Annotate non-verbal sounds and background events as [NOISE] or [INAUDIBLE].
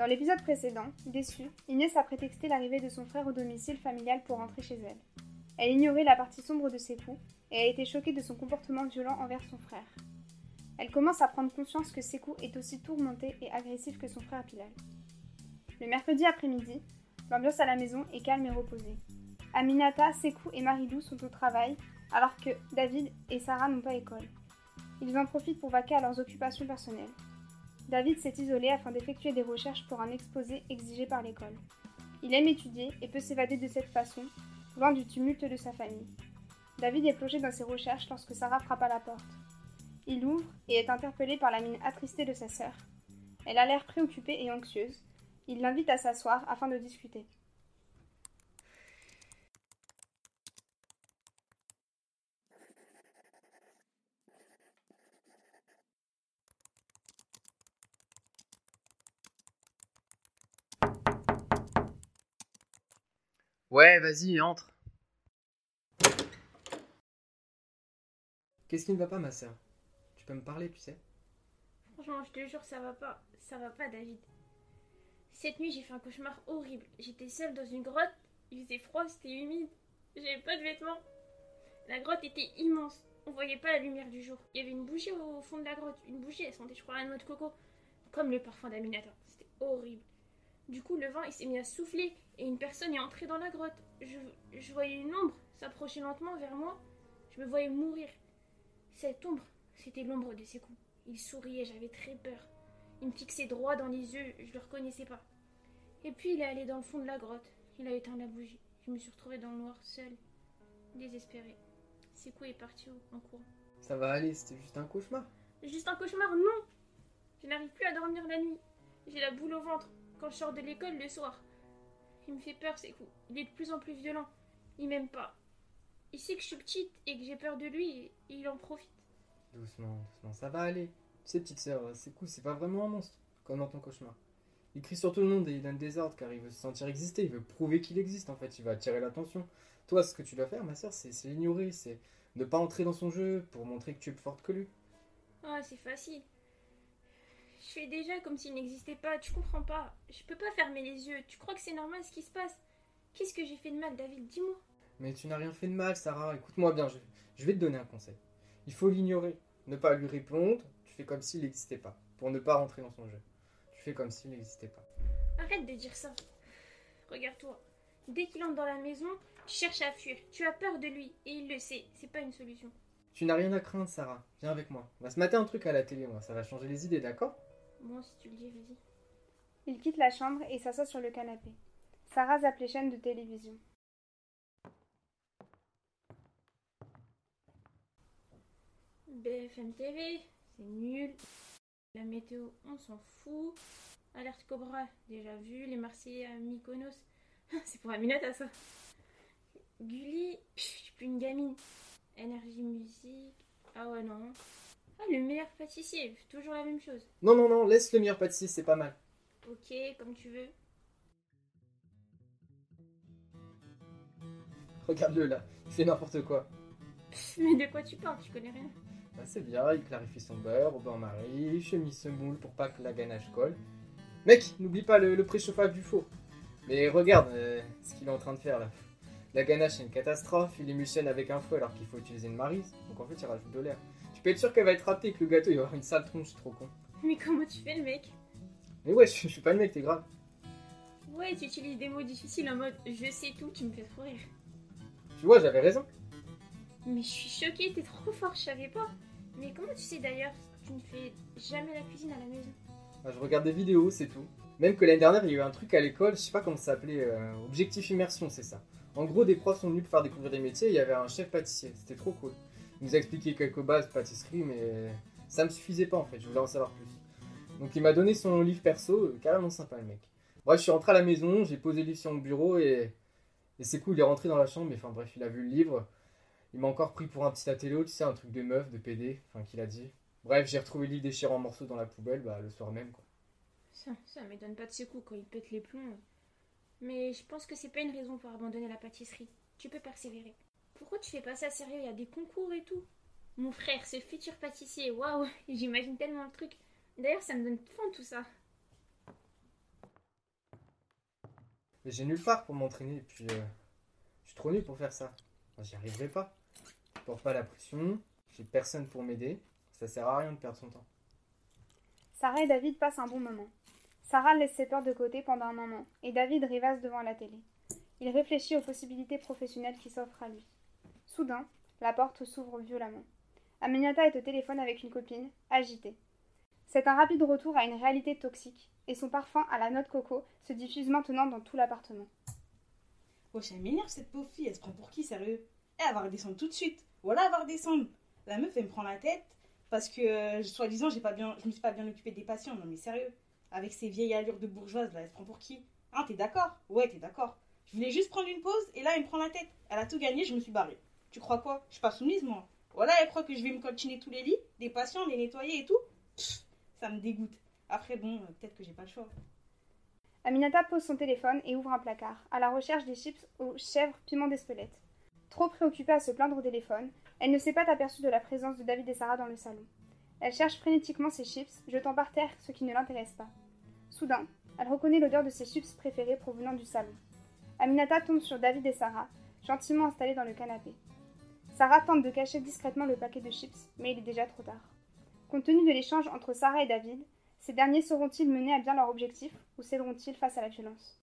Dans l'épisode précédent, déçue, Inès a prétexté l'arrivée de son frère au domicile familial pour rentrer chez elle. Elle ignorait la partie sombre de ses coups et a été choquée de son comportement violent envers son frère. Elle commence à prendre conscience que Sekou est aussi tourmenté et agressif que son frère Bilal. Le mercredi après-midi, l'ambiance à la maison est calme et reposée. Aminata, Sekou et Marilou sont au travail, alors que David et Sarah n'ont pas école. Ils en profitent pour vaquer à leurs occupations personnelles. David s'est isolé afin d'effectuer des recherches pour un exposé exigé par l'école. Il aime étudier et peut s'évader de cette façon, loin du tumulte de sa famille. David est plongé dans ses recherches lorsque Sarah frappe à la porte. Il ouvre et est interpellé par la mine attristée de sa sœur. Elle a l'air préoccupée et anxieuse. Il l'invite à s'asseoir afin de discuter. Ouais, vas-y, entre. Qu'est-ce qui ne va pas, ma sœur? Tu peux me parler, tu sais? Franchement, je te jure, ça va pas. Ça va pas, David. Cette nuit, j'ai fait un cauchemar horrible. J'étais seule dans une grotte. Il faisait froid, c'était humide. J'avais pas de vêtements. La grotte était immense. On voyait pas la lumière du jour. Il y avait une bougie au fond de la grotte. Une bougie, elle sentait, je crois, la noix de coco. Comme le parfum d'Aminata. C'était horrible. Du coup, le vent, il s'est mis à souffler et une personne est entrée dans la grotte. Je, je voyais une ombre s'approcher lentement vers moi. Je me voyais mourir. Cette ombre, c'était l'ombre de Sekou. Il souriait, j'avais très peur. Il me fixait droit dans les yeux, je le reconnaissais pas. Et puis il est allé dans le fond de la grotte. Il a éteint la bougie. Je me suis retrouvée dans le noir, seule, désespérée. Sekou est parti en courant. Ça va aller, c'était juste un cauchemar. Juste un cauchemar, non Je n'arrive plus à dormir la nuit. J'ai la boule au ventre quand je sors de l'école le soir. Il me fait peur, Sekou. Il est de plus en plus violent. Il m'aime pas. Il sait que je suis petite et que j'ai peur de lui et il en profite. Doucement, doucement, ça va aller. Tu sais, petite sœur, c'est cool, c'est pas vraiment un monstre, comme dans ton cauchemar. Il crie sur tout le monde et il donne des ordres car il veut se sentir exister, il veut prouver qu'il existe en fait, il va attirer l'attention. Toi, ce que tu dois faire, ma sœur, c'est l'ignorer, c'est ne pas entrer dans son jeu pour montrer que tu es plus forte que lui. Ah, c'est facile. Je fais déjà comme s'il n'existait pas, tu comprends pas. Je peux pas fermer les yeux, tu crois que c'est normal ce qui se passe? Qu'est-ce que j'ai fait de mal, David? Dis-moi. Mais tu n'as rien fait de mal, Sarah, écoute-moi bien, je, je vais te donner un conseil. Il faut l'ignorer, ne pas lui répondre, tu fais comme s'il n'existait pas, pour ne pas rentrer dans son jeu. Tu fais comme s'il n'existait pas. Arrête de dire ça. Regarde-toi. Dès qu'il entre dans la maison, tu cherches à fuir. Tu as peur de lui et il le sait. C'est pas une solution. Tu n'as rien à craindre, Sarah. Viens avec moi. On va se mater un truc à la télé, moi. Ça va changer les idées, d'accord? Moi, si tu le dis, vas-y. Il quitte la chambre et s'assoit sur le canapé. Sarah zappe les chaînes de télévision. BFM TV, c'est nul. La météo, on s'en fout. Alerte Cobra, déjà vu. Les Marseillais à Mykonos, [LAUGHS] c'est pour Aminata ça. Gulli, je suis plus une gamine. Énergie musique, ah ouais non. Ah, le meilleur pâtissier, toujours la même chose. Non, non, non, laisse le meilleur pâtissier, c'est pas mal. Ok, comme tu veux. Regarde-le là, il fait n'importe quoi. Mais de quoi tu parles? Tu connais rien. Bah, c'est bien, il clarifie son beurre au bain-marie, chemise semoule pour pas que la ganache colle. Mec, n'oublie pas le, le préchauffage du four. Mais regarde euh, ce qu'il est en train de faire là. La ganache c'est une catastrophe, il émulsionne avec un fouet alors qu'il faut utiliser une marise. Donc en fait il rajoute de l'air. Tu peux être sûr qu'elle va être ratée et que le gâteau il va avoir une sale tronche, c'est trop con. Mais comment tu fais le mec Mais ouais, je, je suis pas le mec, t'es grave. Ouais, tu utilises des mots difficiles en mode je sais tout, tu me fais trop rire. Tu vois, j'avais raison. Mais je suis choquée, t'es trop fort, je savais pas. Mais comment tu sais d'ailleurs Tu ne fais jamais la cuisine à la maison. Bah, je regarde des vidéos, c'est tout. Même que l'année dernière, il y a eu un truc à l'école, je sais pas comment ça s'appelait, euh, Objectif Immersion, c'est ça. En gros, des profs sont venus pour faire découvrir des métiers, il y avait un chef pâtissier, c'était trop cool. Il nous a expliqué quelques bases pâtisserie, mais ça me suffisait pas en fait, je voulais en savoir plus. Donc il m'a donné son livre perso, euh, carrément sympa le mec. Bref, je suis rentré à la maison, j'ai posé le livre sur mon bureau et, et c'est cool, il est rentré dans la chambre, mais enfin bref, il a vu le livre. Il m'a encore pris pour un petit athélo, tu sais, un truc de meuf, de PD, enfin qu'il a dit. Bref, j'ai retrouvé le livre déchiré en morceaux dans la poubelle, bah le soir même quoi. Ça, ça m'étonne pas de coup quand il pète les plombs. Mais je pense que c'est pas une raison pour abandonner la pâtisserie. Tu peux persévérer. Pourquoi tu fais pas ça sérieux Il y a des concours et tout. Mon frère, ce futur pâtissier, waouh, [LAUGHS] j'imagine tellement le truc. D'ailleurs, ça me donne faim tout ça. Mais j'ai nulle part pour m'entraîner, et puis euh, je suis trop nul pour faire ça. Enfin, J'y arriverai pas. Je porte pas la pression, j'ai personne pour m'aider, ça sert à rien de perdre son temps. Sarah et David passent un bon moment. Sarah laisse ses peurs de côté pendant un moment, et David rêvasse devant la télé. Il réfléchit aux possibilités professionnelles qui s'offrent à lui. Soudain, la porte s'ouvre violemment. Aminata est au téléphone avec une copine, agitée. C'est un rapide retour à une réalité toxique, et son parfum à la noix de coco se diffuse maintenant dans tout l'appartement. Wesh, elle m'énerve cette pauvre fille, elle se prend pour qui, sérieux? Eh, elle va redescendre tout de suite. Voilà, elle va redescendre. La meuf, elle me prend la tête parce que, euh, soi-disant, j'ai pas je me suis pas bien occupée des patients. Non, mais sérieux, avec ces vieilles allures de bourgeoise, là, elle se prend pour qui? Hein, t'es d'accord? Ouais, t'es d'accord. Je voulais juste prendre une pause et là, elle me prend la tête. Elle a tout gagné, je me suis barrée. Tu crois quoi? Je suis pas soumise, moi. Voilà, elle croit que je vais me coltiner tous les lits, des patients, les nettoyer et tout. Ça me dégoûte. Après, bon, euh, peut-être que j'ai pas le choix. Aminata pose son téléphone et ouvre un placard, à la recherche des chips aux chèvres piment d'Espelette. Trop préoccupée à se plaindre au téléphone, elle ne s'est pas aperçue de la présence de David et Sarah dans le salon. Elle cherche frénétiquement ses chips, jetant par terre ce qui ne l'intéresse pas. Soudain, elle reconnaît l'odeur de ses chips préférés provenant du salon. Aminata tombe sur David et Sarah, gentiment installés dans le canapé. Sarah tente de cacher discrètement le paquet de chips, mais il est déjà trop tard. Compte tenu de l'échange entre Sarah et David, ces derniers sauront-ils mener à bien leur objectif ou céderont-ils face à la violence?